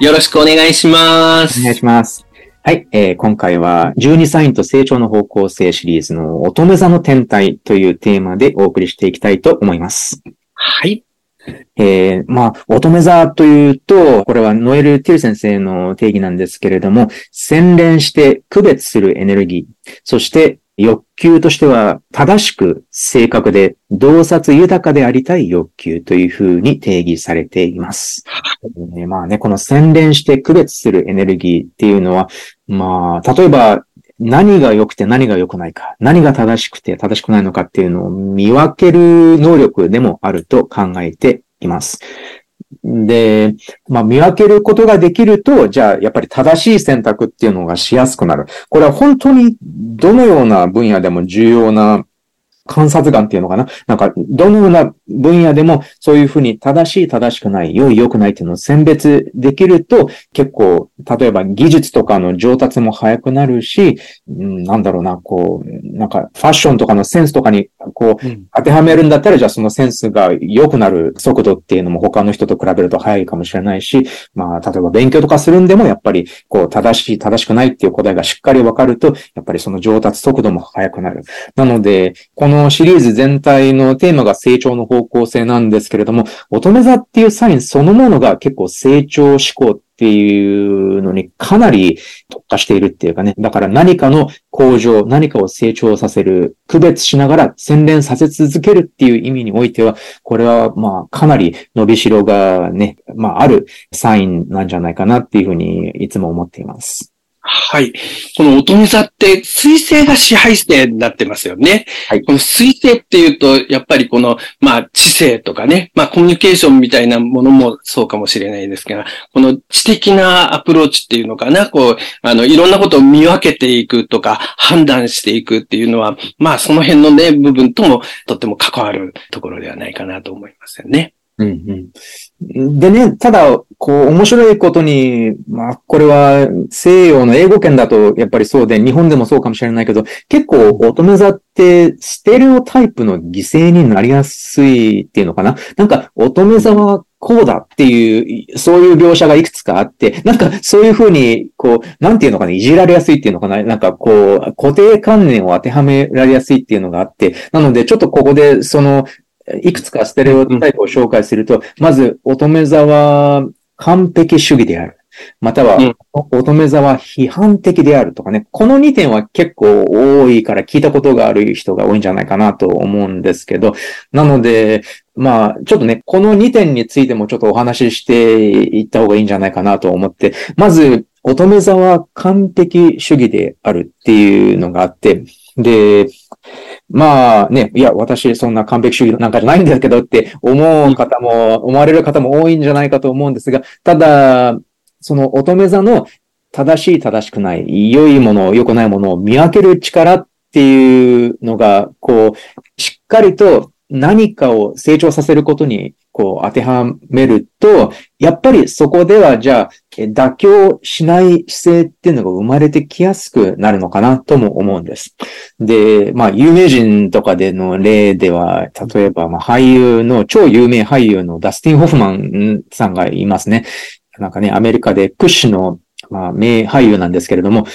よろしくお願いしますお願いします。はい、えー今回は、12サインと成長の方向性シリーズの乙女座の天体というテーマでお送りしていきたいと思います。はいえーまあ、乙女座というと、これはノエル・ティル先生の定義なんですけれども、洗練して区別するエネルギー、そして欲求としては正しく正確で洞察豊かでありたい欲求というふうに定義されています。えーまあね、この洗練して区別するエネルギーっていうのは、まあ、例えば何が良くて何が良くないか、何が正しくて正しくないのかっていうのを見分ける能力でもあると考えています。で、まあ見分けることができると、じゃあやっぱり正しい選択っていうのがしやすくなる。これは本当にどのような分野でも重要な観察眼っていうのかな？なんか、どのような分野でもそういうふうに正しい正しくない、良い良くないっていうのを選別できると、結構、例えば技術とかの上達も早くなるし、うん、なんだろうな、こう、なんかファッションとかのセンスとかに、こう、当てはめるんだったら、じゃあそのセンスが良くなる速度っていうのも他の人と比べると早いかもしれないし、まあ、例えば勉強とかするんでも、やっぱり、こう、正しい、正しくないっていう答えがしっかりわかると、やっぱりその上達速度も速くなる。なので、こののシリーズ全体のテーマが成長の方向性なんですけれども、乙女座っていうサインそのものが結構成長志向っていうのにかなり特化しているっていうかね。だから何かの向上、何かを成長させる、区別しながら洗練させ続けるっていう意味においては、これはまあかなり伸びしろがね、まああるサインなんじゃないかなっていうふうにいつも思っています。はい。この乙女座って水星が支配星になってますよね。はいこの水星っていうと、やっぱりこの、まあ知性とかね、まあコミュニケーションみたいなものもそうかもしれないですが、この知的なアプローチっていうのかな、こう、あの、いろんなことを見分けていくとか、判断していくっていうのは、まあその辺のね、部分ともとっても関わるところではないかなと思いますよね。うんうん。でね、ただ、こう、面白いことに、まあ、これは西洋の英語圏だとやっぱりそうで、日本でもそうかもしれないけど、結構乙女座ってステレオタイプの犠牲になりやすいっていうのかな？なんか乙女座はこうだっていう、そういう描写がいくつかあって、なんかそういうふうに、こう、なんていうのかな、いじられやすいっていうのかな？なんかこう、固定観念を当てはめられやすいっていうのがあって、なのでちょっとここでその、いくつかステレオタイプを紹介すると、まず、乙女座は完璧主義である。またはうん、乙女座は批判的であるとかね。この2点は結構多いから聞いたことがある人が多いんじゃないかなと思うんですけど、なので、まあ、ちょっとね、この2点についてもちょっとお話ししていった方がいいんじゃないかなと思って、まず、乙女座は完璧主義であるっていうのがあって、で、まあね、いや、私そんな完璧主義なんかじゃないんだけどって思う方も、思われる方も多いんじゃないかと思うんですが、ただ、その乙女座の正しい正しくない、良いもの、良くないものを見分ける力っていうのが、こう、しっかりと何かを成長させることに、こう、当てはめると、やっぱりそこでは、じゃあ、妥協しない姿勢っていうのが生まれてきやすくなるのかなとも思うんです。で、まあ、有名人とかでの例では、例えば、まあ、俳優の、超有名俳優のダスティン・ホフマンさんがいますね。なんかね、アメリカで屈指の、まあ、名俳優なんですけれども、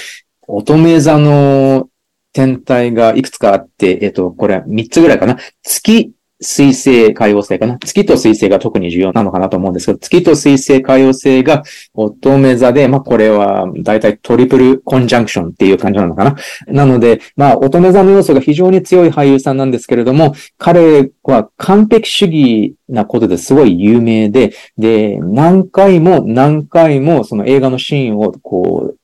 乙女座の天体がいくつかあって、えっと、これ3つぐらいかな。月、水星、海王星かな。月と水星が特に重要なのかなと思うんですけど、月と水星、海王星が乙女座で、まあこれはだいたいトリプルコンジャンクションっていう感じなのかな。なので、まあ乙女座の要素が非常に強い俳優さんなんですけれども、彼は完璧主義なことですごい有名で、で、何回も何回もその映画のシーンをこう、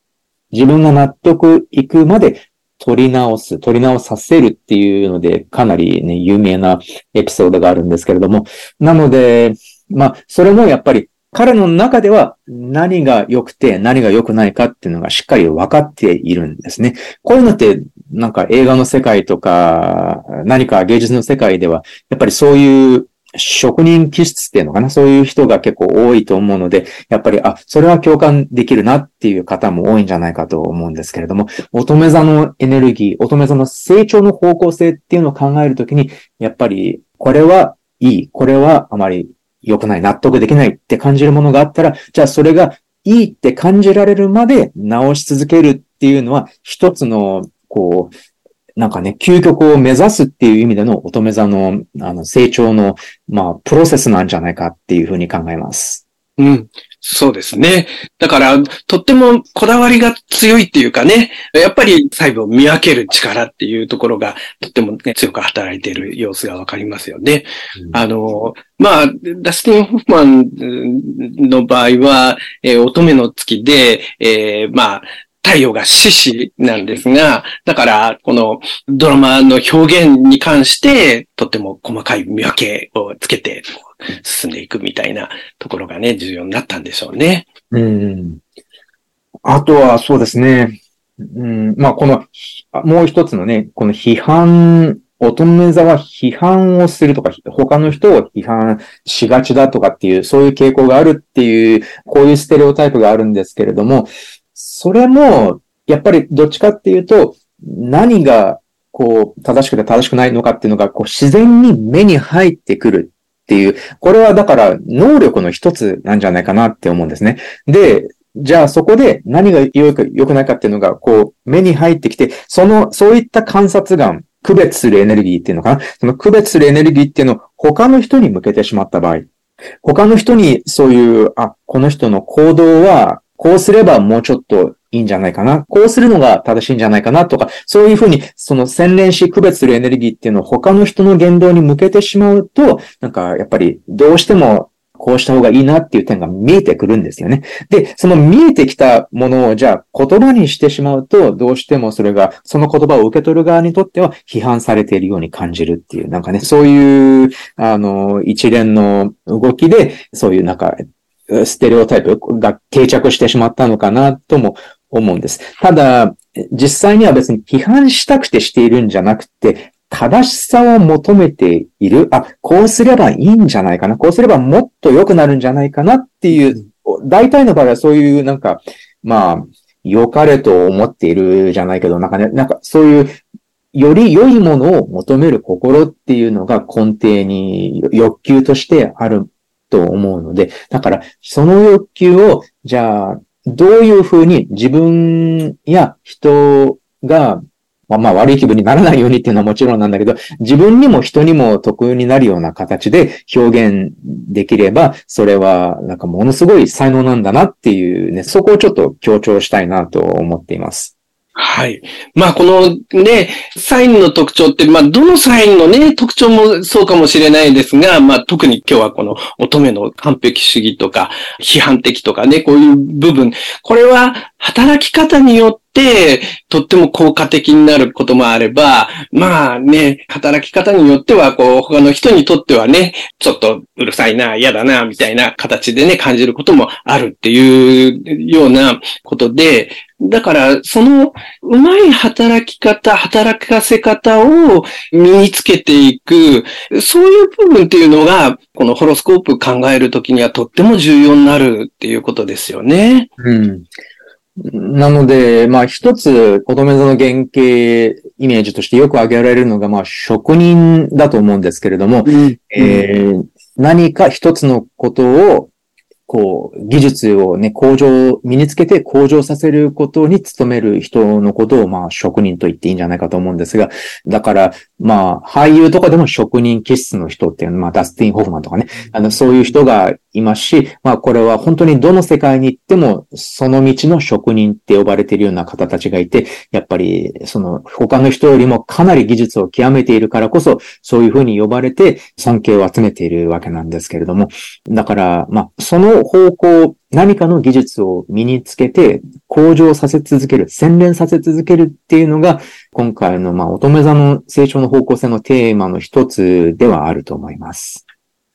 自分が納得いくまで撮り直す、撮り直させるっていうので、かなりね、有名なエピソードがあるんですけれども、なので、まあ、それもやっぱり彼の中では何が良くて何が良くないかっていうのがしっかり分かっているんですね。こういうのってなんか映画の世界とか何か芸術の世界ではやっぱりそういう職人気質っていうのかな？そういう人が結構多いと思うので、やっぱり、あ、それは共感できるなっていう方も多いんじゃないかと思うんですけれども、乙女座のエネルギー、乙女座の成長の方向性っていうのを考えるときに、やっぱり、これはいい、これはあまり良くない、納得できないって感じるものがあったら、じゃあそれがいいって感じられるまで直し続けるっていうのは、一つの、こう、なんかね、究極を目指すっていう意味での乙女座の、あの、成長の、まあ、プロセスなんじゃないかっていうふうに考えます。うん。そうですね。だから、とってもこだわりが強いっていうかね、やっぱり細部を見分ける力っていうところが、とってもね、強く働いている様子がわかりますよね。うん、あの、まあ、ダスティン・ホフマンの場合は、えー、乙女の月で、えー、まあ、太陽が獅子なんですが、だから、このドラマの表現に関して、とっても細かい見分けをつけて、進んでいくみたいなところがね、重要になったんでしょうね。うん。あとは、そうですね。うん、まあ、この、もう一つのね、この批判、乙女座は批判をするとか、他の人を批判しがちだとかっていう、そういう傾向があるっていう、こういうステレオタイプがあるんですけれども、それも、やっぱりどっちかっていうと、何が、こう、正しくて正しくないのかっていうのが、こう、自然に目に入ってくるっていう、これはだから能力の一つなんじゃないかなって思うんですね。で、じゃあそこで何が良く良くないかっていうのが、こう、目に入ってきて、その、そういった観察眼、区別するエネルギーっていうのかな？その区別するエネルギーっていうのを他の人に向けてしまった場合、他の人にそういう、あ、この人の行動は、こうすればもうちょっといいんじゃないかな。こうするのが正しいんじゃないかなとか、そういうふうに、その洗練し区別するエネルギーっていうのを他の人の言動に向けてしまうと、なんかやっぱりどうしてもこうした方がいいなっていう点が見えてくるんですよね。で、その見えてきたものをじゃあ言葉にしてしまうと、どうしてもそれが、その言葉を受け取る側にとっては批判されているように感じるっていう、なんかね、そういう、あの、一連の動きで、そういうなんか、ステレオタイプが定着してしまったのかなとも思うんです。ただ、実際には別に批判したくてしているんじゃなくて、正しさを求めている。あ、こうすればいいんじゃないかな。こうすればもっと良くなるんじゃないかなっていう、大体の場合はそういうなんか、まあ、良かれと思っているじゃないけど、なんかね、なんかそういう、より良いものを求める心っていうのが根底に欲求としてあると思うので、だからその欲求を、じゃあ、どういうふうに自分や人が、まあ、まあ悪い気分にならないようにっていうのはもちろんなんだけど、自分にも人にも得になるような形で表現できれば、それはなんかものすごい才能なんだなっていうね、そこをちょっと強調したいなと思っています。はい。まあ、このね、サインの特徴って、まあ、どのサインのね、特徴もそうかもしれないですが、まあ、特に今日はこの乙女の完璧主義とか、批判的とかね、こういう部分、これは働き方によって、とっても効果的になることもあれば、まあね、働き方によっては、こう、他の人にとってはね、ちょっとうるさいな、嫌だな、みたいな形でね、感じることもあるっていうようなことで、だから、その、うまい働き方、働かせ方を身につけていく、そういう部分っていうのが、このホロスコープ考えるときにはとっても重要になるっていうことですよね。うん。なので、まあ一つ、乙女座の原型イメージとしてよく挙げられるのが、まあ職人だと思うんですけれども、うん、えー、何か一つのことをこう、技術をね、向上、身につけて向上させることに努める人のことを、まあ、職人と言っていいんじゃないかと思うんですが、だから、まあ、俳優とかでも職人気質の人っていうのは、まあ、ダスティン・ホフマンとかね、あの、そういう人がいますし、まあ、これは本当にどの世界に行っても、その道の職人って呼ばれているような方たちがいて、やっぱり、その、他の人よりもかなり技術を極めているからこそ、そういうふうに呼ばれて、尊敬を集めているわけなんですけれども、だから、まあ、その方向、何かの技術を身につけて向上させ続ける、洗練させ続けるっていうのが、今回のまあ乙女座の成長の方向性のテーマの一つではあると思います。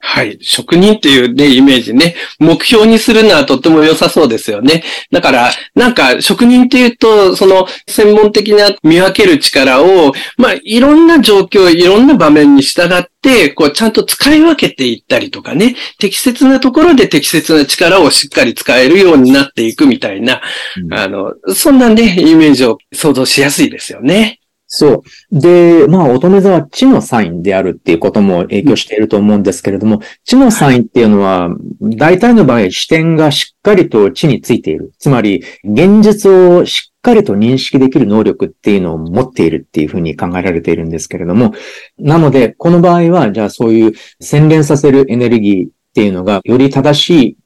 はい。職人っていうね、イメージね。目標にするのはとっても良さそうですよね。だから、なんか、職人っていうと、その、専門的な見分ける力を、まあ、いろんな状況、いろんな場面に従って、こう、ちゃんと使い分けていったりとかね、適切なところで適切な力をしっかり使えるようになっていくみたいな、うんあの、そんなね、イメージを想像しやすいですよね。そう。で、まあ、乙女座は地のサインであるっていうことも影響していると思うんですけれども、地のサインっていうのは、大体の場合、視点がしっかりと地についている。つまり、現実をしっかりと認識できる能力っていうのを持っているっていうふうに考えられているんですけれども、なので、この場合は、じゃあそういう洗練させるエネルギーっていうのが、より正しい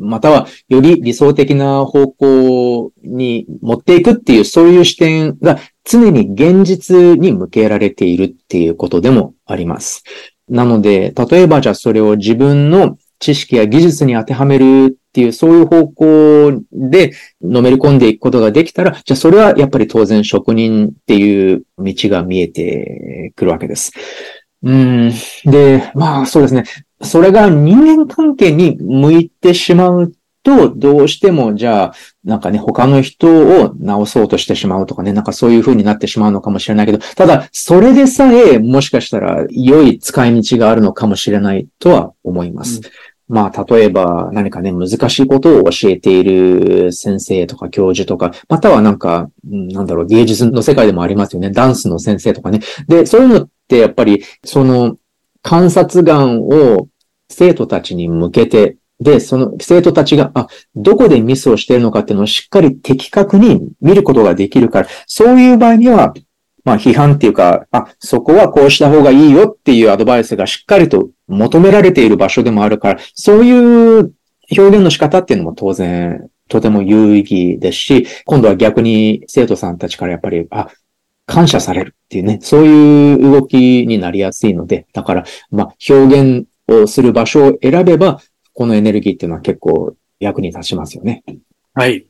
または、より理想的な方向に持っていくっていう、そういう視点が常に現実に向けられているっていうことでもあります。なので、例えばじゃあそれを自分の知識や技術に当てはめるっていう、そういう方向でのめり込んでいくことができたら、じゃあそれはやっぱり当然職人っていう道が見えてくるわけです。うん。で、まあそうですね。それが人間関係に向いてしまうと、どうしても、じゃあ、なんかね、他の人を直そうとしてしまうとかね、なんかそういう風になってしまうのかもしれないけど、ただ、それでさえ、もしかしたら、良い使い道があるのかもしれないとは思います。まあ、例えば何かね、難しいことを教えている先生とか教授とか、またはなんか、うんなんだろう、芸術の世界でもありますよね。ダンスの先生とかね。で、そういうのってやっぱり、その観察眼を生徒たちに向けて、で、その生徒たちが、あ、どこでミスをしているのかっていうのをしっかり的確に見ることができるから、そういう場合には、まあ批判っていうか、あ、そこはこうした方がいいよっていうアドバイスがしっかりと求められている場所でもあるから、そういう表現の仕方っていうのも当然、とても有意義ですし、今度は逆に生徒さんたちからやっぱり、あ、感謝されるっていうね、そういう動きになりやすいので、だから、まあ、表現をする場所を選べば、このエネルギーっていうのは結構役に立ちますよね。はい。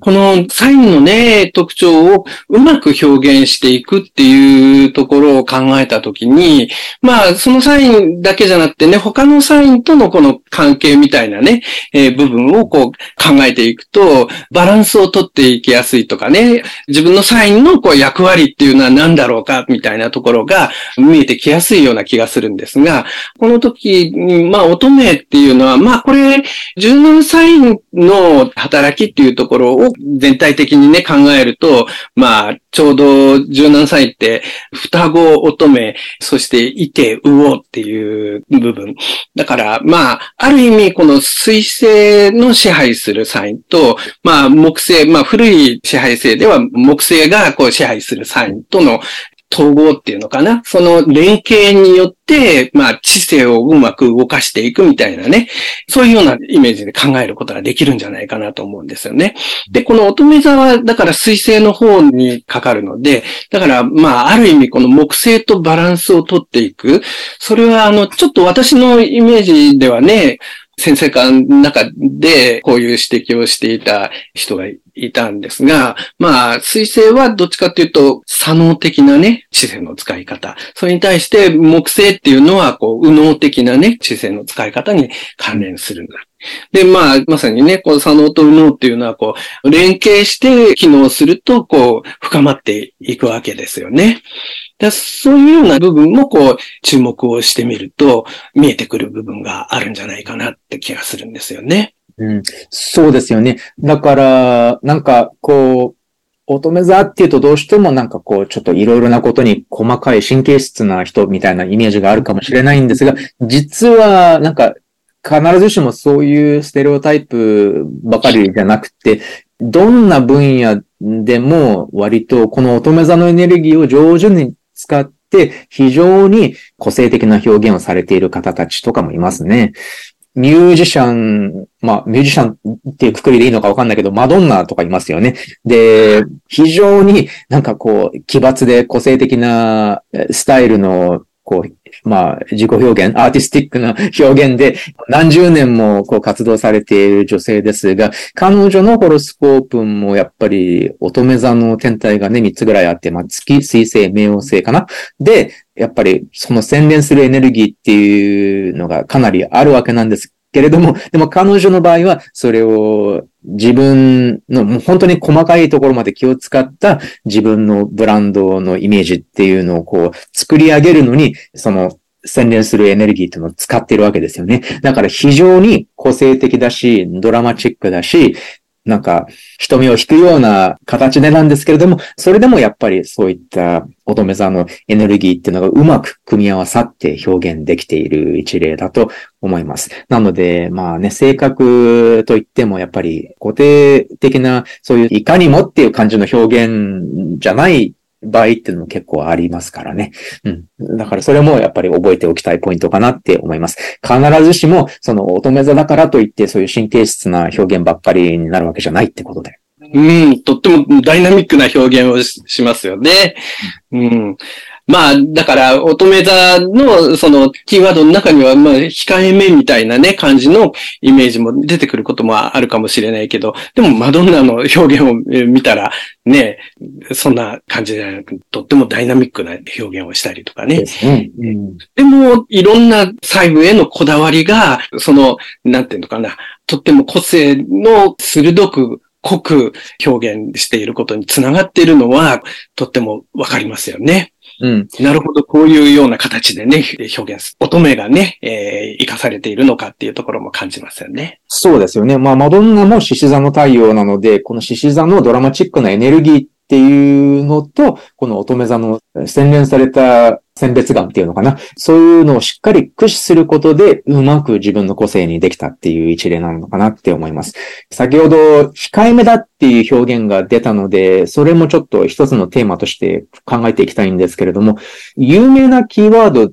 このサインのね、特徴をうまく表現していくっていうところを考えたときに、まあ、そのサインだけじゃなくてね、他のサインとのこの関係みたいなね、えー部分をこう考えていくと、バランスをとっていきやすいとかね、自分のサインのこう役割っていうのは何だろうかみたいなところが見えてきやすいような気がするんですが、この時に、まあ、乙女っていうのは、まあ、これ、柔軟サインの働きっていうとところを全体的にね、考えると、まあ、ちょうど17歳って、双子乙女、そしていてうおっていう部分。だから、まあ、ある意味、この水星の支配するサインと、まあ、木星、まあ、古い支配性では木星がこう支配するサインとの統合っていうのかな？その連携によって、まあ、知性をうまく動かしていくみたいなね。そういうようなイメージで考えることができるんじゃないかなと思うんですよね。で、この乙女座は、だから水星の方にかかるので、だから、まあ、ある意味この木星とバランスをとっていく。それは、あの、ちょっと私のイメージではね、先生間の中でこういう指摘をしていた人がいたんですが、まあ、水星はどっちかっていうと、左脳的なね、知性の使い方。それに対して木星っていうのは、こう、右脳的なね、知性の使い方に関連するんだ。で、まあ、まさにね、こう、左脳と右脳っていうのは、こう、連携して機能すると、こう、深まっていくわけですよね。だそういうような部分も、こう、注目をしてみると、見えてくる部分があるんじゃないかなって気がするんですよね。うん、そうですよね。だから、なんか、こう、乙女座っていうとどうしてもなんかこう、ちょっといろいろなことに細かい神経質な人みたいなイメージがあるかもしれないんですが、実はなんか必ずしもそういうステレオタイプばかりじゃなくて、どんな分野でも割とこの乙女座のエネルギーを上手に使って非常に個性的な表現をされている方たちとかもいますね。ミュージシャン、まあ、ミュージシャンっていうくくりでいいのかわかんないけど、マドンナとかいますよね。で、非常になんかこう、奇抜で個性的なスタイルの、こう、まあ、自己表現、アーティスティックな表現で何十年もこう活動されている女性ですが、彼女のホロスコープもやっぱり乙女座の天体がね、3つぐらいあって、まあ、月、水星、冥王星かな。で、やっぱりその洗練するエネルギーっていうのがかなりあるわけなんですけれども、でも彼女の場合は、それを自分の、もう本当に細かいところまで気を使った自分のブランドのイメージっていうのをこう作り上げるのに、その洗練するエネルギーっていうのを使ってるわけですよね。だから非常に個性的だし、ドラマチックだし、なんか、瞳を引くような形でなんですけれども、それでもやっぱりそういった乙女座のエネルギーっていうのがうまく組み合わさって表現できている一例だと思います。なので、まあね、性格といってもやっぱり固定的な、そういういかにもっていう感じの表現じゃない場合っていうのも結構ありますからね。うん。だからそれもやっぱり覚えておきたいポイントかなって思います。必ずしも、その乙女座だからといってそういう神経質な表現ばっかりになるわけじゃないってことで。うん、とってもダイナミックな表現をしますよね。うん。まあ、だから、乙女座の、その、キーワードの中には、まあ、控えめみたいなね、感じのイメージも出てくることもあるかもしれないけど、でも、マドンナの表現を見たら、ね、そんな感じじゃなく、とってもダイナミックな表現をしたりとかね。うん、でも、いろんな細部へのこだわりが、その、なんていうのかな、とっても個性の鋭く濃く表現していることにつながっているのは、とってもわかりますよね。うん。なるほど、こういうような形でね、表現す。乙女がね、えー、生かされているのかっていうところも感じますよね。そうですよね。まあ、マドンナも獅子座の太陽なので、この獅子座のドラマチックなエネルギーっていうのと、この乙女座の洗練された選別眼っていうのかな。そういうのをしっかり駆使することで、うまく自分の個性にできたっていう一例なのかなって思います。先ほど、控えめだっていう表現が出たので、それもちょっと一つのテーマとして考えていきたいんですけれども、有名なキーワード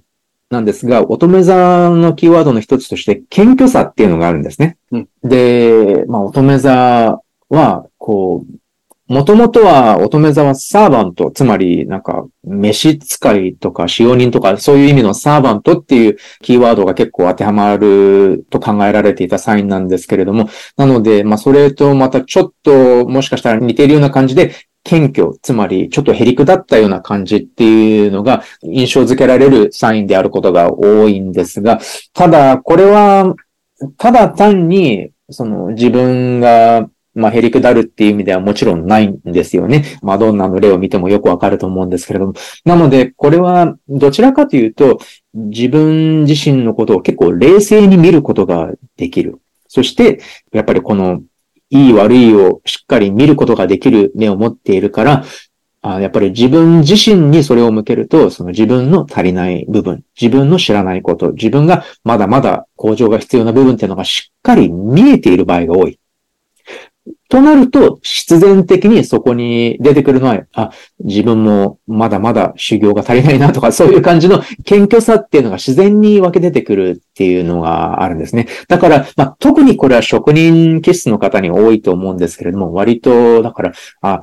なんですが、乙女座のキーワードの一つとして、謙虚さっていうのがあるんですね。うん、で、まあ、乙女座は、こう、もともとは乙女座はサーバント、つまりなんか、召使いとか使用人とか、そういう意味のサーバントっていうキーワードが結構当てはまると考えられていたサインなんですけれども、なので、まあそれとまたちょっともしかしたら似ているような感じで、謙虚、つまりちょっとへりくだったような感じっていうのが印象づけられるサインであることが多いんですが、ただこれは、ただ単に、その自分がまあ、へりくだるっていう意味ではもちろんないんですよね。マドンナの例を見てもよくわかると思うんですけれども。なので、これはどちらかというと、自分自身のことを結構冷静に見ることができる。そして、やっぱりこの、いい悪いをしっかり見ることができる目を持っているから、あやっぱり自分自身にそれを向けると、その自分の足りない部分、自分の知らないこと、自分がまだまだ向上が必要な部分っていうのがしっかり見えている場合が多い。となると、必然的にそこに出てくるのは、あ、自分もまだまだ修行が足りないなとか、そういう感じの謙虚さっていうのが自然に分け出てくるっていうのがあるんですね。だから、まあ、特にこれは職人気質の方に多いと思うんですけれども、割と、だから、あ、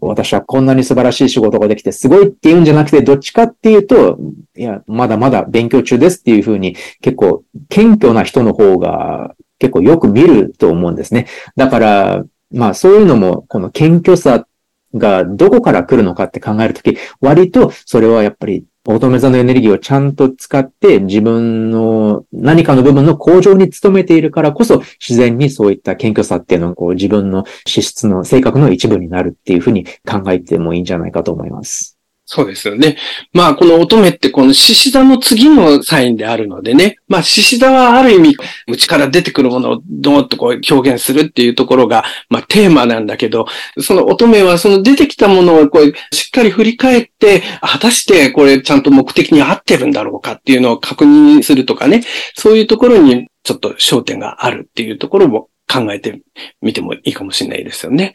私はこんなに素晴らしい仕事ができてすごいっていうんじゃなくて、どっちかっていうと、いや、まだまだ勉強中ですっていうふうに、結構謙虚な人の方が結構よく見ると思うんですね。だから、まあそういうのも、この謙虚さがどこから来るのかって考えるとき、割とそれはやっぱり乙女座のエネルギーをちゃんと使って自分の何かの部分の向上に努めているからこそ自然にそういった謙虚さっていうのをこう自分の資質の性格の一部になるっていうふうに考えてもいいんじゃないかと思います。そうですよね。まあ、この乙女ってこの獅子座の次のサインであるのでね。まあ、獅子座はある意味、内から出てくるものをどうっとこう表現するっていうところが、まあ、テーマなんだけど、その乙女はその出てきたものをこう、しっかり振り返って、果たしてこれちゃんと目的に合ってるんだろうかっていうのを確認するとかね。そういうところにちょっと焦点があるっていうところも考えてみてもいいかもしれないですよね。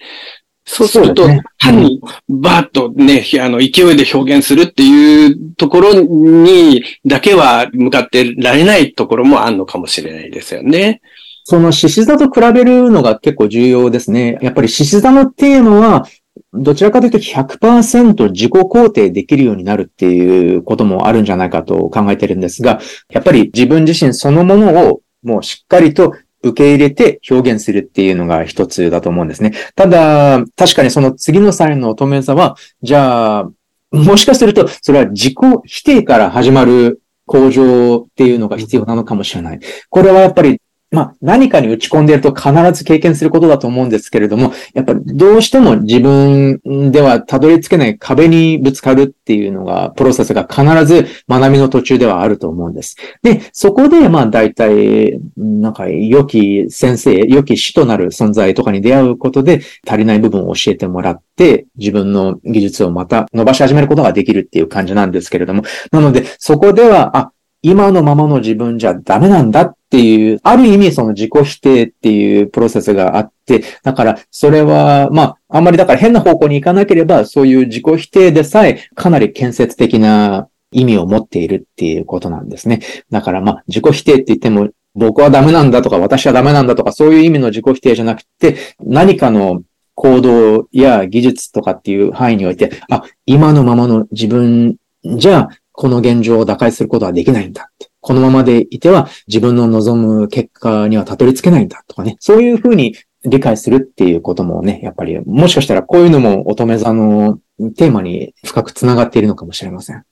そうすると、ね、単にバーッとね、あの、勢いで表現するっていうところにだけは向かってられないところもあるのかもしれないですよね。その獅子座と比べるのが結構重要ですね。やっぱり獅子座のテーマは、どちらかというと100%自己肯定できるようになるっていうこともあるんじゃないかと考えてるんですが、やっぱり自分自身そのものをもうしっかりと受け入れて表現するっていうのが一つだと思うんですね。ただ、確かにその次の際の乙女座は、じゃあ、もしかすると、それは自己否定から始まる向上っていうのが必要なのかもしれない。これはやっぱりまあ、何かに打ち込んでいると必ず経験することだと思うんですけれども、やっぱりどうしても自分ではたどり着けない壁にぶつかるっていうのが、プロセスが必ず学びの途中ではあると思うんです。で、そこで、まあ、大体、なんか、良き先生、良き師となる存在とかに出会うことで、足りない部分を教えてもらって、自分の技術をまた伸ばし始めることができるっていう感じなんですけれども、なので、そこでは、あ、今のままの自分じゃダメなんだっていう、ある意味その自己否定っていうプロセスがあって、だからそれは、まあ、あんまりだから変な方向に行かなければ、そういう自己否定でさえかなり建設的な意味を持っているっていうことなんですね。だからまあ、自己否定って言っても、僕はダメなんだとか、私はダメなんだとか、そういう意味の自己否定じゃなくて、何かの行動や技術とかっていう範囲において、あ、今のままの自分じゃこの現状を打開することはできないんだって。このままでいては自分の望む結果にはたどり着けないんだとかね。そういうふうに理解するっていうこともね、やっぱりもしかしたらこういうのも乙女座のテーマに深く繋がっているのかもしれません。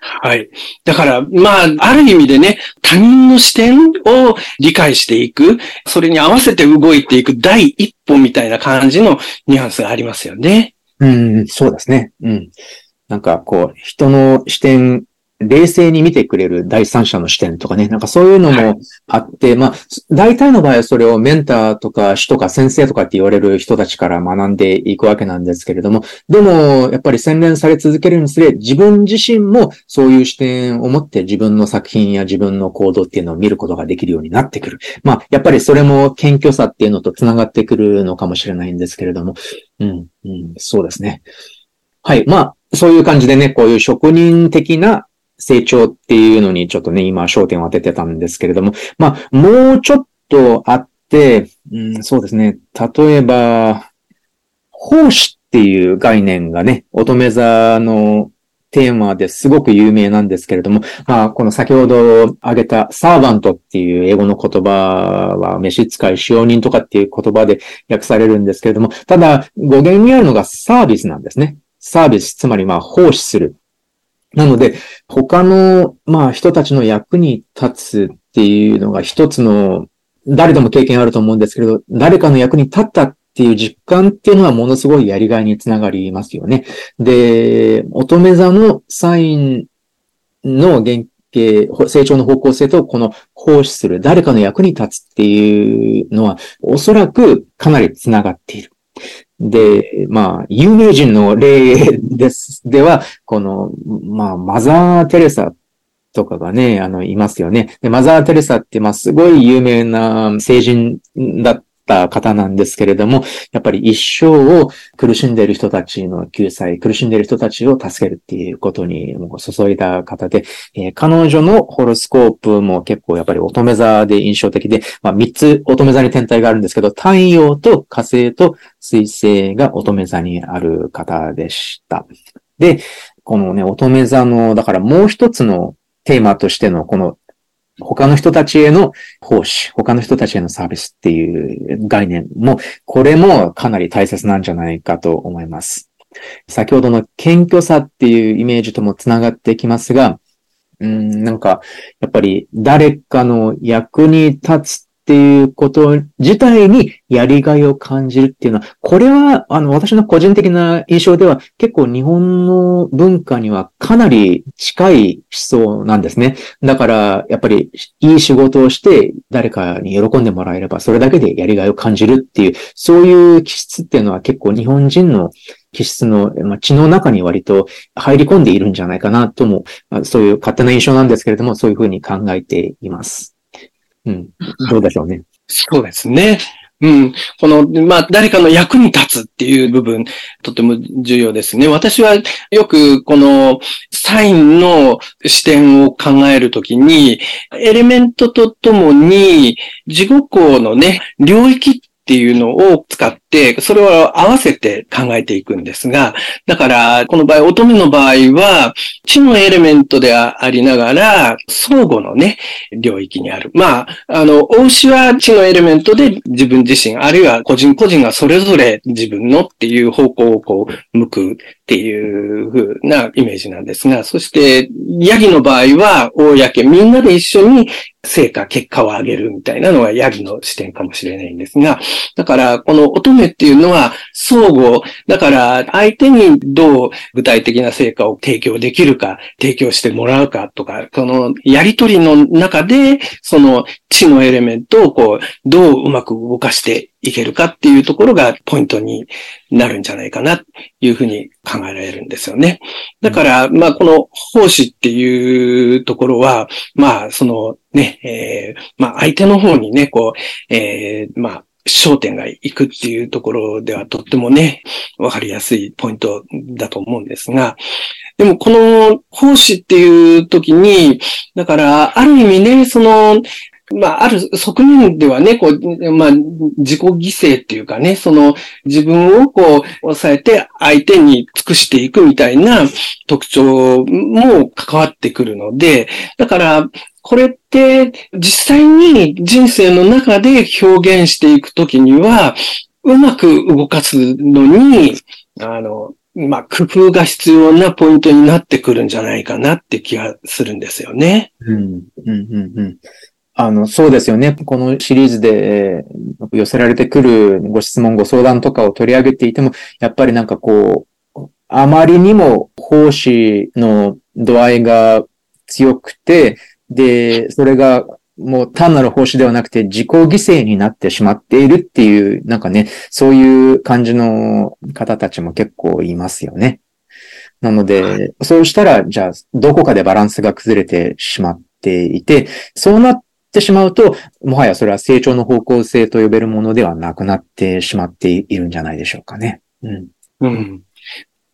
はい。だから、まあ、ある意味でね、他人の視点を理解していく、それに合わせて動いていく第一歩みたいな感じのニュアンスがありますよね。うん、そうですね。うん。なんかこう、人の視点、冷静に見てくれる第三者の視点とかね、なんかそういうのもあって、はい、まあ、大体の場合はそれをメンターとか師とか先生とかって言われる人たちから学んでいくわけなんですけれども、でも、やっぱり洗練され続けるにつれ、自分自身もそういう視点を持って自分の作品や自分の行動っていうのを見ることができるようになってくる。まあ、やっぱりそれも謙虚さっていうのと繋がってくるのかもしれないんですけれども、うん、うん、そうですね。はい。まあ、そういう感じでね、こういう職人的な成長っていうのにちょっとね、今焦点を当ててたんですけれども、まあ、もうちょっとあって、うん、そうですね。例えば、奉仕っていう概念がね、乙女座のテーマですごく有名なんですけれども、まあ、この先ほど挙げたサーバントっていう英語の言葉は、召使い、使用人とかっていう言葉で訳されるんですけれども、ただ、語源にあるのがサービスなんですね。サービス、つまりまあ奉仕する。なので、他の、まあ人たちの役に立つっていうのが一つの、誰でも経験あると思うんですけれど、誰かの役に立ったっていう実感っていうのはものすごいやりがいにつながりますよね。で、乙女座のサインの原型、成長の方向性とこの奉仕する、誰かの役に立つっていうのは、おそらくかなりつながっている。で、まあ、有名人の例です、では、この、まあ、マザー・テレサとかがね、あの、いますよね。で、マザー・テレサって、まあ、すごい有名な聖人だった方なんですけれども、やっぱり一生を苦しんでいる人たちの救済、苦しんでいる人たちを助けるっていうことにもう注いだ方で、えー、彼女のホロスコープも結構やっぱり乙女座で印象的で、まあ3つ乙女座に天体があるんですけど、太陽と火星と水星が乙女座にある方でした。で、このね、乙女座の、だからもう一つのテーマとしてのこの他の人たちへの奉仕、他の人たちへのサービスっていう概念も、これもかなり大切なんじゃないかと思います。先ほどの謙虚さっていうイメージともつながってきますが、うん、なんか、やっぱり誰かの役に立つっていうこと自体にやりがいを感じるっていうのは、これは、あの、私の個人的な印象では、結構日本の文化にはかなり近い思想なんですね。だから、やっぱり、いい仕事をして誰かに喜んでもらえれば、それだけでやりがいを感じるっていう、そういう気質っていうのは結構日本人の気質の、ま、血の中に割と入り込んでいるんじゃないかなとも、そういう勝手な印象なんですけれども、そういうふうに考えています。うん。どうでしょうね。そうですね。うん。この、まあ、誰かの役に立つっていう部分、とても重要ですね。私はよく、この、サインの視点を考えるときに、エレメントとともに、自己項のね、領域っていうのを使っ、それを合わせて考えていくんですが、だから、この場合、乙女の場合は、地のエレメントでありながら、相互のね、領域にある。まあ、あの、お牛は地のエレメントで自分自身、あるいは個人個人がそれぞれ自分のっていう方向をこう、向くっていう風なイメージなんですが、そして、ヤギの場合は、公、みんなで一緒に成果、結果を上げるみたいなのがヤギの視点かもしれないんですが、だから、この乙女っていうのは相互、だから相手にどう具体的な成果を提供できるか、提供してもらうかとか、このやりとりの中で、その知のエレメントをこう、どううまく動かしていけるかっていうところがポイントになるんじゃないかな、というふうに考えられるんですよね。だから、まあ、この奉仕っていうところは、まあ、そのね、えーまあ、相手の方にね、こう、えーまあ、焦点が行くっていうところではとってもね、わかりやすいポイントだと思うんですが、でもこの講師っていう時に、だから、ある意味ね、その、まあ、ある側面ではね、こう、まあ、自己犠牲っていうかね、その自分をこう、抑えて相手に尽くしていくみたいな特徴も関わってくるので、だから、これって実際に人生の中で表現していくときには、うまく動かすのに、あの、まあ、工夫が必要なポイントになってくるんじゃないかなって気がするんですよね。うん、うん、うん、うん。あの、そうですよね。このシリーズでえー寄せられてくるご質問、ご相談とかを取り上げていても、やっぱりなんかこう、あまりにも奉仕の度合いが強くて、で、それがもう単なる奉仕ではなくて自己犠牲になってしまっているっていう、なんかね、そういう感じの方たちも結構いますよね。なので、はそうしたら、じゃあ、どこかでバランスが崩れてしまっていて、そうなっってしまうと、もはやそれは成長の方向性と呼べるものではなくなってしまっているんじゃないでしょうかね。うん。うん。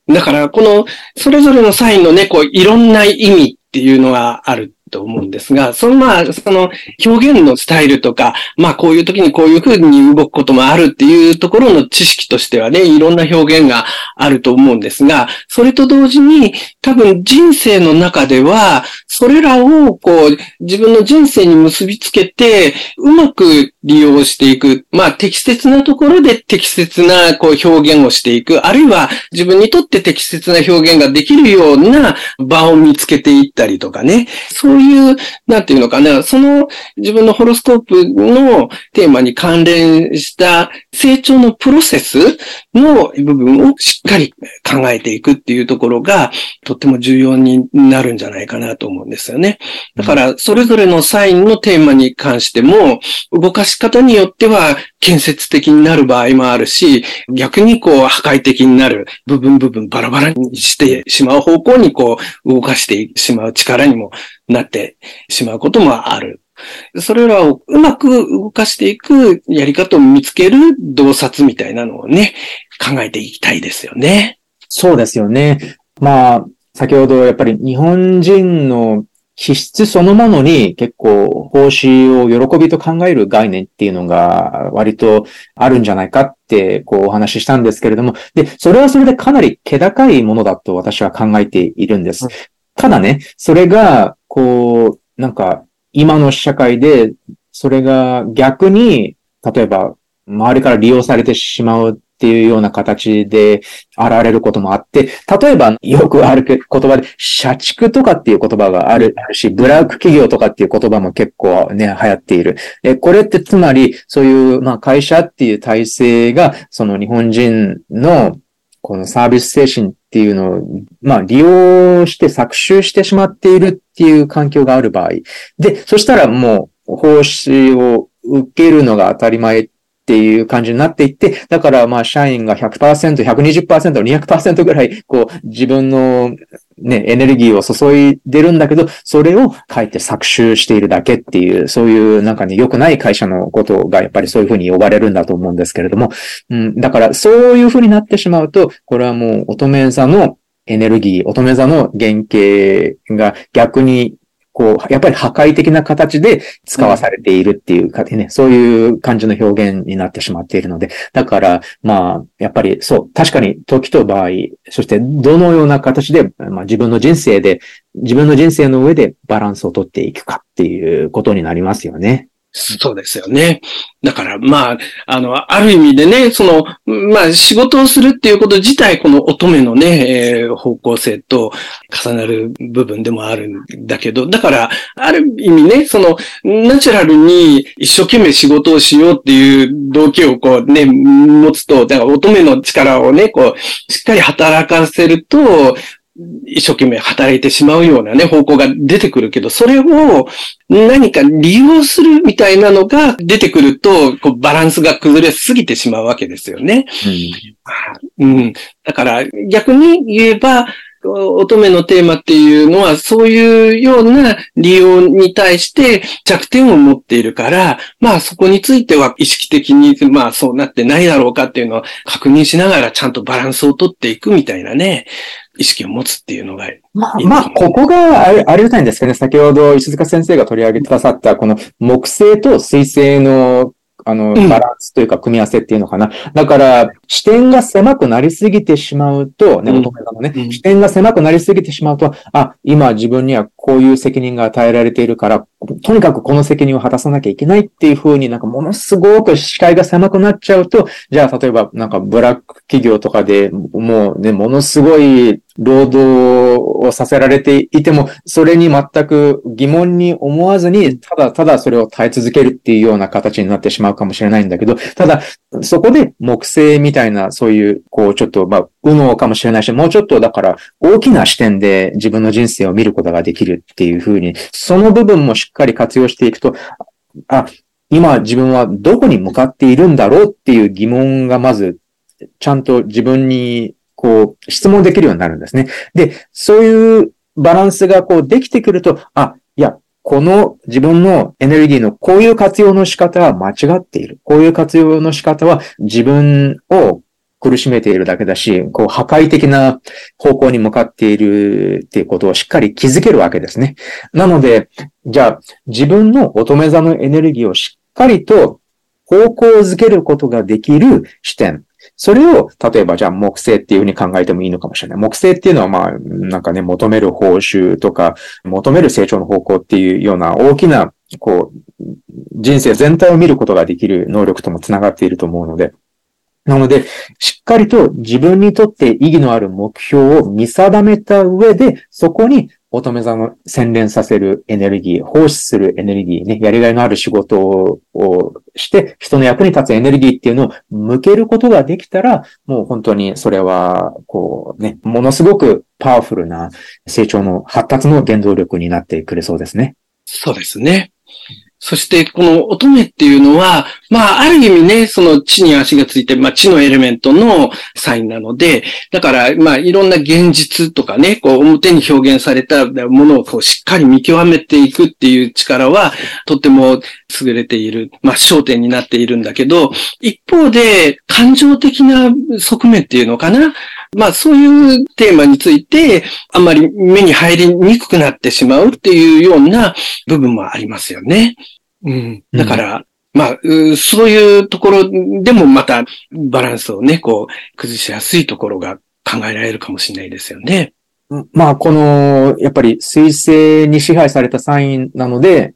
だから、この、それぞれのサインのね、こう、いろんな意味っていうのがあると思うんですが、そのまあ、その表現のスタイルとか、まあこういう時にこういう風に動くこともあるっていうところの知識としてはね、いろんな表現があると思うんですが、それと同時に多分人生の中では、それらをこう自分の人生に結びつけて、うまく利用していく。まあ適切なところで適切なこう表現をしていく。あるいは自分にとって適切な表現ができるような場を見つけていったりとかね。そういう、なんていうのかな、その自分のホロスコープのテーマに関連した成長のプロセスの部分をしっかり考えていくっていうところがとっても重要になるんじゃないかなと思うんですよね。だから、それぞれのサインのテーマに関しても、動かし方によっては建設的になる場合もあるし、逆にこう破壊的になる部分部分バラバラにしてしまう方向にこう動かしてしまう力にもなってしまうこともある。それらをうまく動かしていくやり方を見つける洞察みたいなのをね、考えていきたいですよね。そうですよね。まあ、先ほどやっぱり日本人の気質そのものに結構奉仕を喜びと考える概念っていうのが割とあるんじゃないかってこうお話ししたんですけれども、で、それはそれでかなり気高いものだと私は考えているんです。ただね、それがこう、なんか今の社会でそれが逆に例えば周りから利用されてしまうっていうような形で現れることもあって、例えばよくある言葉で、社畜とかっていう言葉があるし、ブラック企業とかっていう言葉も結構ね、流行っている。え、これってつまり、そういう、まあ会社っていう体制が、その日本人のこのサービス精神っていうのを、まあ利用して搾取してしまっているっていう環境がある場合。で、そしたらもう、報酬を受けるのが当たり前っっていう感じになっていって、だからまあ社員が100%、120%、200%ぐらい、こう自分のね、エネルギーを注いでるんだけど、それを書いて搾取しているだけっていう、そういうなんかね、良くない会社のことがやっぱりそういうふうに呼ばれるんだと思うんですけれども、うん、だからそういうふうになってしまうと、これはもう乙女座のエネルギー、乙女座の原型が逆にこう、やっぱり破壊的な形で使わされているっていうかね、そういう感じの表現になってしまっているので、だから、まあ、やっぱりそう、確かに時と場合、そしてどのような形で、まあ自分の人生で、自分の人生の上でバランスをとっていくかっていうことになりますよね。そうですよね。だから、まあ、あの、ある意味でね、その、まあ、仕事をするっていうこと自体、この乙女のね、えー、方向性と重なる部分でもあるんだけど、だから、ある意味ね、その、ナチュラルに一生懸命仕事をしようっていう動機をこうね、持つと、だから乙女の力をね、こう、しっかり働かせると、一生懸命働いてしまうようなね、方向が出てくるけど、それを何か利用するみたいなのが出てくると、こうバランスが崩れすぎてしまうわけですよね。うん、うん。だから逆に言えば、乙女のテーマっていうのは、そういうような利用に対して弱点を持っているから、まあそこについては意識的に、まあそうなってないだろうかっていうのを確認しながらちゃんとバランスをとっていくみたいなね、意識を持つっていうのがいい。まあ、まあ、ここがありがたいんですかね。先ほど石塚先生が取り上げてくださった、この木星と水星のあの、バランスというか組み合わせっていうのかな。だから、視点が狭くなりすぎてしまうと、ね、乙女座のね、視点が狭くなりすぎてしまうと、あ、今自分にはこういう責任が与えられているから、とにかくこの責任を果たさなきゃいけないっていうふうになんかものすごく視界が狭くなっちゃうと、じゃあ例えばなんかブラック企業とかでもうね、ものすごい労働をさせられていても、それに全く疑問に思わずに、ただただそれを耐え続けるっていうような形になってしまうかもしれないんだけど、ただ、そこで木星みたいな、そういう、こう、ちょっと、まあ、右脳かもしれないし、もうちょっと、だから、大きな視点で自分の人生を見ることができるっていうふうに、その部分もしっかり活用していくと、あ、今自分はどこに向かっているんだろうっていう疑問がまず、ちゃんと自分にこう、質問できるようになるんですね。で、そういうバランスがこうできてくると、あ、いや、この自分のエネルギーのこういう活用の仕方は間違っている。こういう活用の仕方は自分を苦しめているだけだし、こう破壊的な方向に向かっているっていうことをしっかり気づけるわけですね。なので、じゃあ自分の乙女座のエネルギーをしっかりと方向づけることができる視点。それを、例えばじゃあ木星っていうふうに考えてもいいのかもしれない。木星っていうのはまあ、なんかね、求める報酬とか、求める成長の方向っていうような大きな、こう、人生全体を見ることができる能力ともつながっていると思うので、なので、しっかりと自分にとって意義のある目標を見定めた上で、そこに乙女座の洗練させるエネルギー、奉仕するエネルギー、ね、やりがいのある仕事をして、人の役に立つエネルギーっていうのを向けることができたら、もう本当にそれは、こうね、ものすごくパワフルな成長の発達の原動力になってくれそうですね。そうですね。そして、この乙女っていうのは、まあ、ある意味ね、その地に足がついて、まあ、地のエレメントのサインなので、だから、まあ、いろんな現実とかね、こう、表に表現されたものをこう、しっかり見極めていくっていう力は、とても優れている、まあ、焦点になっているんだけど、一方で、感情的な側面っていうのかな。まあそういうテーマについて、あんまり目に入りにくくなってしまうっていうような部分もありますよね。うん。だから、うんまあ、そういうところでもまたバランスをね、こう、崩しやすいところが考えられるかもしれないですよね。まあ、この、やっぱり水星に支配されたサインなので、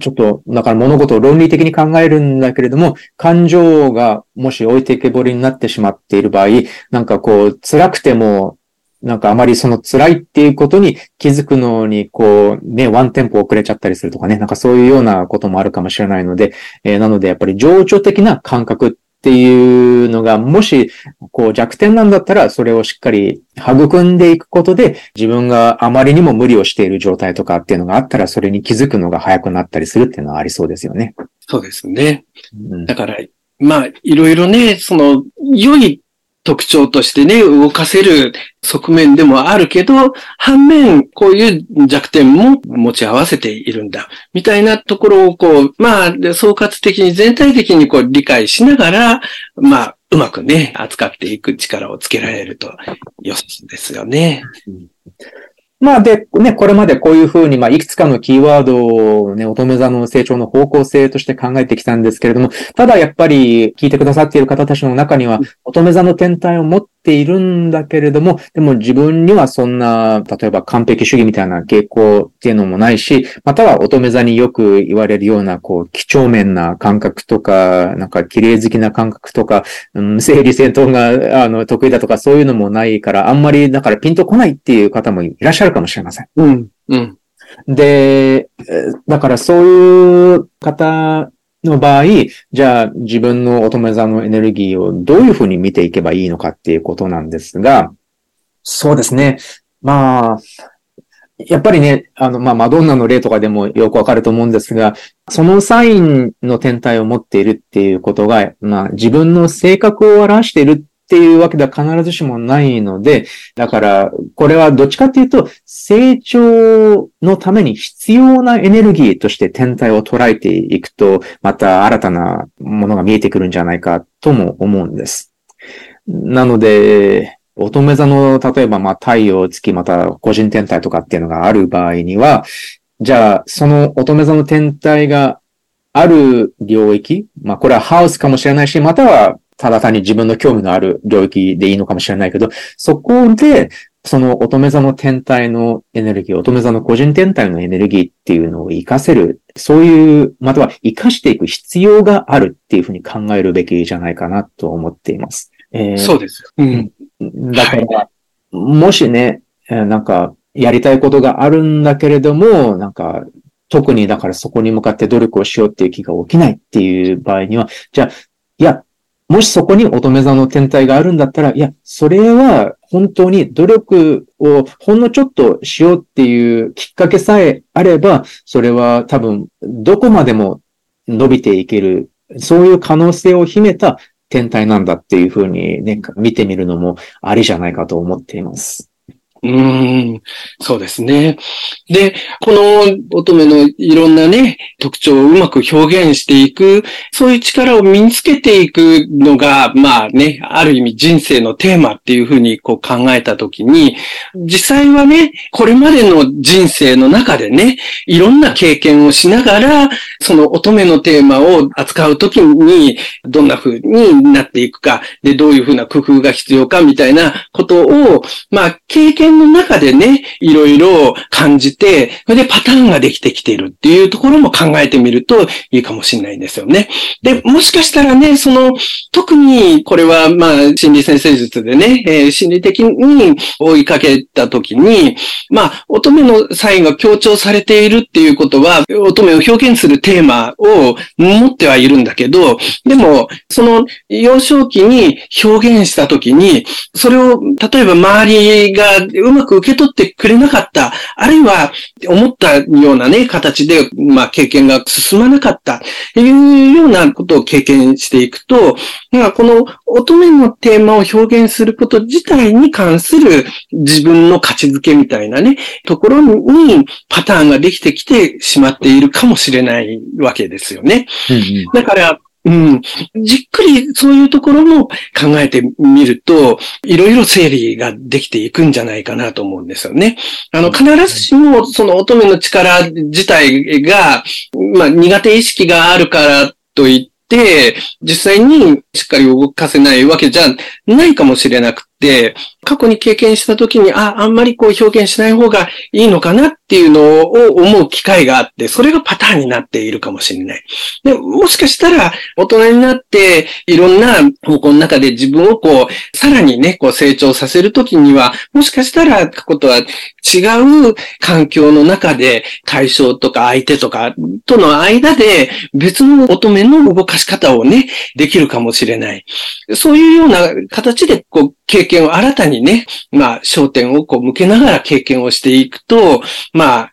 ちょっと、だから物事を論理的に考えるんだけれども、感情がもし置いてけぼりになってしまっている場合、なんかこう、辛くても、なんかあまりその辛いっていうことに気づくのに、こう、ね、ワンテンポ遅れちゃったりするとかね、なんかそういうようなこともあるかもしれないので、えー、なのでやっぱり情緒的な感覚っていうのが、もし、こう弱点なんだったら、それをしっかり育んでいくことで、自分があまりにも無理をしている状態とかっていうのがあったら、それに気づくのが早くなったりするっていうのはありそうですよね。そうですね。うん、だから、まあ、いろいろね、その、良い特徴としてね、動かせる側面でもあるけど、反面、こういう弱点も持ち合わせているんだ。みたいなところを、こう、まあ、総括的に全体的にこう理解しながら、まあ、うまくね、扱っていく力をつけられると良さですよね。まあで、ね、これまでこういうふうに、まあ、いくつかのキーワードをね、乙女座の成長の方向性として考えてきたんですけれども、ただやっぱり聞いてくださっている方たちの中には、乙女座の天体を持っているんだけれども、でも自分にはそんな、例えば完璧主義みたいな傾向っていうのもないし、または乙女座によく言われるような、こう、几帳面な感覚とか、なんか綺麗好きな感覚とか、うん、整理整頓が、あの、得意だとか、そういうのもないから、あんまり、だからピンとこないっていう方もいらっしゃるかもしれません。うん。うん。で、だからそういう方の場合、じゃあ自分の乙女座のエネルギーをどういうふうに見ていけばいいのかっていうことなんですが、そうですね。まあ、やっぱりね、あの、まあ、マドンナの例とかでもよくわかると思うんですが、そのサインの天体を持っているっていうことが、まあ、自分の性格を表しているっていうわけでは必ずしもないので、だから、これはどっちかっていうと、成長のために必要なエネルギーとして天体を捉えていくと、また新たなものが見えてくるんじゃないかとも思うんです。なので、乙女座の、例えば、まあ、太陽、月、また個人天体とかっていうのがある場合には、じゃあ、その乙女座の天体がある領域、まあ、これはハウスかもしれないし、または、ただ単に自分の興味のある領域でいいのかもしれないけど、そこで、その乙女座の天体のエネルギー、乙女座の個人天体のエネルギーっていうのを活かせる、そういう、または活かしていく必要があるっていうふうに考えるべきじゃないかなと思っています。えー、そうです。うん。だから、はい、もしね、なんか、やりたいことがあるんだけれども、なんか、特にだからそこに向かって努力をしようっていう気が起きないっていう場合には、じゃあ、いや、もしそこに乙女座の天体があるんだったら、いや、それは本当に努力をほんのちょっとしようっていうきっかけさえあれば、それは多分どこまでも伸びていける、そういう可能性を秘めた天体なんだっていうふうにね、見てみるのもありじゃないかと思っています。うん、そうですね。で、この乙女のいろんなね、特徴をうまく表現していく、そういう力を身につけていくのが、まあね、ある意味人生のテーマっていうふうにこう考えたときに、実際はね、これまでの人生の中でね、いろんな経験をしながら、その乙女のテーマを扱うときに、どんなふうになっていくか、で、どういうふうな工夫が必要かみたいなことを、まあ、経験の中でね、いろいろ感じて、それでパターンができてきているっていうところも考えてみるといいかもしれないんですよね。で、もしかしたらね、その、特にこれはまあ、心理先生術でね、えー、心理的に追いかけたときに、まあ、乙女のサインが強調されているっていうことは、乙女を表現するテーマを持ってはいるんだけど、でも、その幼少期に表現したときに、それを、例えば周りがうまく受け取ってくれなかった、あるいは思ったようなね、形で、まあ、経験が進まなかった、というようなことを経験していくと、まあ、この乙女のテーマを表現すること自体に関する自分の価値づけみたいなね、ところにパターンができてきてしまっているかもしれないわけですよね。うんうん、だから、うん。じっくりそういうところも考えてみると、いろいろ整理ができていくんじゃないかなと思うんですよね。あの、必ずしもその乙女の力自体が、まあ苦手意識があるからといって、実際にしっかり動かせないわけじゃないかもしれなくて、過去に経験した時に、あ、あんまりこう表現しない方がいいのかなっていうのを思う機会があって、それがパターンになっているかもしれない。で、もしかしたら大人になっていろんな方向の中で自分をこう、さらにね、こう成長させるときには、もしかしたら過去とは違う環境の中で対象とか相手とかとの間で別の乙女の動かし方をね、できるかもしれない。そういうような形でこう経験を新たにね、まあ、焦点をこう向けながら経験をしていくと、まあ、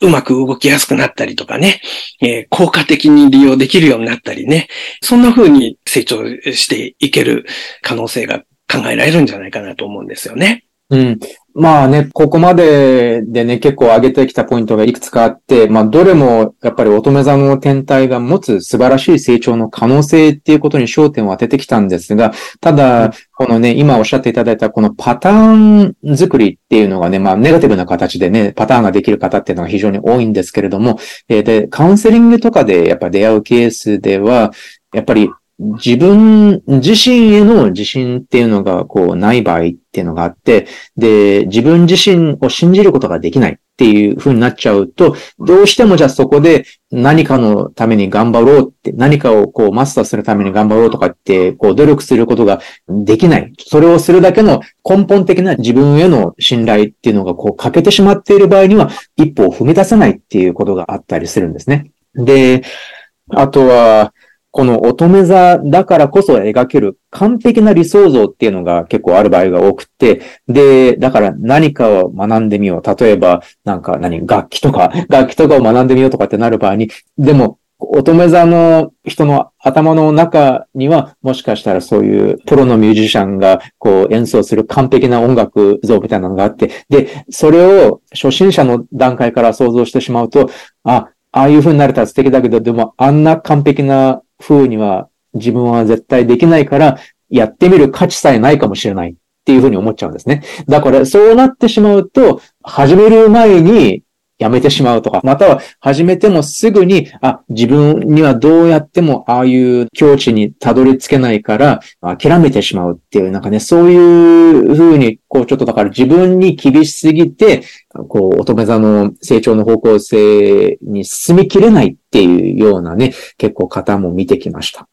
うまく動きやすくなったりとかね、えー、効果的に利用できるようになったりね、そんな風に成長していける可能性が考えられるんじゃないかなと思うんですよね。うん。まあね、ここまででね、結構上げてきたポイントがいくつかあって、まあどれもやっぱり乙女座の天体が持つ素晴らしい成長の可能性っていうことに焦点を当ててきたんですが、ただ、このね、今おっしゃっていただいたこのパターン作りっていうのがね、まあネガティブな形でね、パターンができる方っていうのが非常に多いんですけれども、えで、カウンセリングとかでやっぱ出会うケースでは、やっぱり自分自身への自信っていうのがこうない場合っていうのがあって、で、自分自身を信じることができないっていう風になっちゃうと、どうしてもじゃあそこで何かのために頑張ろうって、何かをこうマスターするために頑張ろうとかって、こう努力することができない。それをするだけの根本的な自分への信頼っていうのがこう欠けてしまっている場合には、一歩を踏み出せないっていうことがあったりするんですね。で、あとは、この乙女座だからこそ描ける完璧な理想像っていうのが結構ある場合が多くて、で、だから何かを学んでみよう。例えば、なんか何、楽器とか、楽器とかを学んでみようとかってなる場合に、でも、乙女座の人の頭の中には、もしかしたらそういうプロのミュージシャンがこう演奏する完璧な音楽像みたいなのがあって、で、それを初心者の段階から想像してしまうと、あ、ああいう風になれたら素敵だけど、でもあんな完璧な風には自分は絶対できないから、やってみる価値さえないかもしれないっていうふうに思っちゃうんですね。だからそうなってしまうと、始める前にやめてしまうとか、または始めてもすぐに、あ、自分にはどうやってもああいう境地にたどり着けないから、諦めてしまうっていう、なんかね、そういう風に、こうちょっとだから自分に厳しすぎて、こう乙女座の成長の方向性に進みきれないっていうようなね、結構方も見てきました。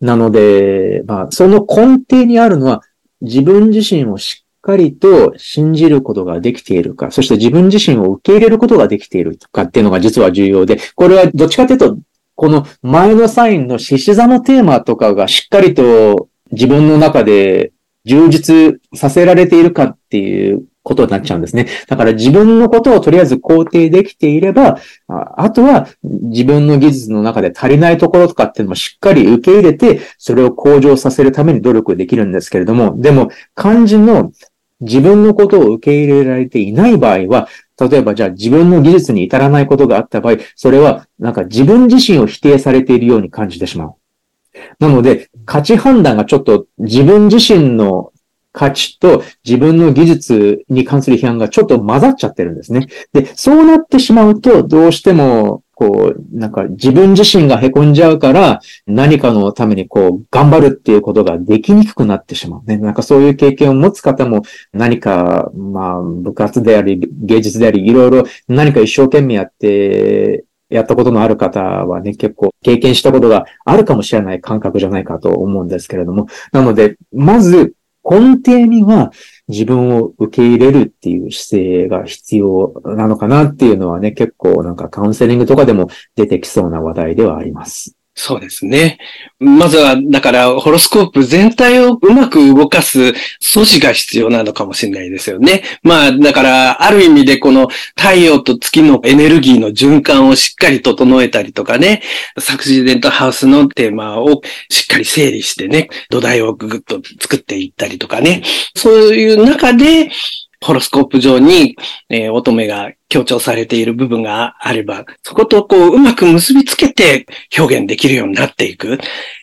なので、まあ、その根底にあるのは、自分自身をしっかりと信じることができているか、そして自分自身を受け入れることができているかっていうのが実は重要で、これはどっちかというと、この前のサインの獅子座のテーマとかがしっかりと自分の中で充実させられているかっていうことになっちゃうんですね。だから自分のことをとりあえず肯定できていれば、あとは自分の技術の中で足りないところとかっていうのもしっかり受け入れて、それを向上させるために努力できるんですけれども、でも肝心の自分のことを受け入れられていない場合は、例えばじゃあ自分の技術に至らないことがあった場合、それはなんか自分自身を否定されているように感じてしまう。なので、価値判断がちょっと自分自身の価値と自分の技術に関する批判がちょっと混ざっちゃってるんですね。で、そうなってしまうと、どうしても、こう、なんか自分自身が凹んじゃうから、何かのためにこう、頑張るっていうことができにくくなってしまうね。なんかそういう経験を持つ方も、何か、まあ、部活であり、芸術であり、いろいろ何か一生懸命やって、やったことのある方はね、結構経験したことがあるかもしれない感覚じゃないかと思うんですけれども。なので、まず根底には自分を受け入れるっていう姿勢が必要なのかなっていうのはね、結構なんかカウンセリングとかでも出てきそうな話題ではあります。そうですね。まずは、だから、ホロスコープ全体をうまく動かす素地が必要なのかもしれないですよね。まあ、だから、ある意味でこの太陽と月のエネルギーの循環をしっかり整えたりとかね、サクシデントハウスのテーマをしっかり整理してね、土台をぐぐっと作っていったりとかね、そういう中で、ホロスコープ上に、えー乙女が強調されている部分があれば、そことこう、うまく結びつけて表現できるようになっていく、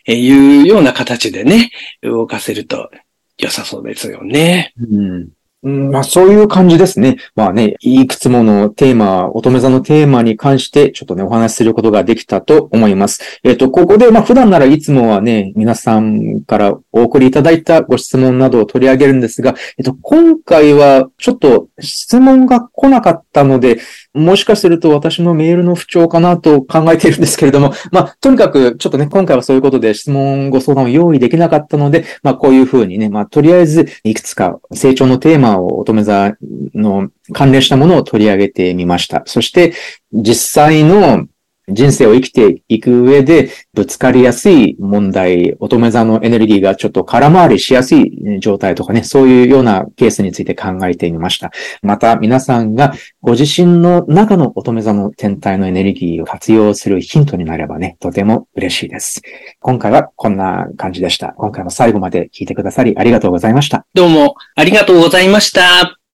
えーいうような形でね、動かせると良さそうですよね。うん。うんまあそういう感じですね。まあね、いくつものテーマ、乙女座のテーマに関してちょっとね、お話しすることができたと思います。えっ、と、ここで、まあ普段ならいつもはね、皆さんからお送りいただいたご質問などを取り上げるんですが、えっと、今回はちょっと質問が来なかったので、もしかすると私のメールの不調かなと考えているんですけれども、まあ、とにかくちょっとね、今回はそういうことで質問ご相談を用意できなかったので、まあ、こういうふうにね、まあ、とりあえずいくつか成長のテーマを乙女座の関連したものを取り上げてみました。そして、実際の人生を生きていく上でぶつかりやすい問題、乙女座のエネルギーがちょっと空回りしやすい状態とかね、そういうようなケースについて考えてみました。また皆さんがご自身の中の乙女座の天体のエネルギーを活用するヒントになればね、とても嬉しいです。今回はこんな感じでした。今回も最後まで聞いてくださりありがとうございました。どうもありがとうございました。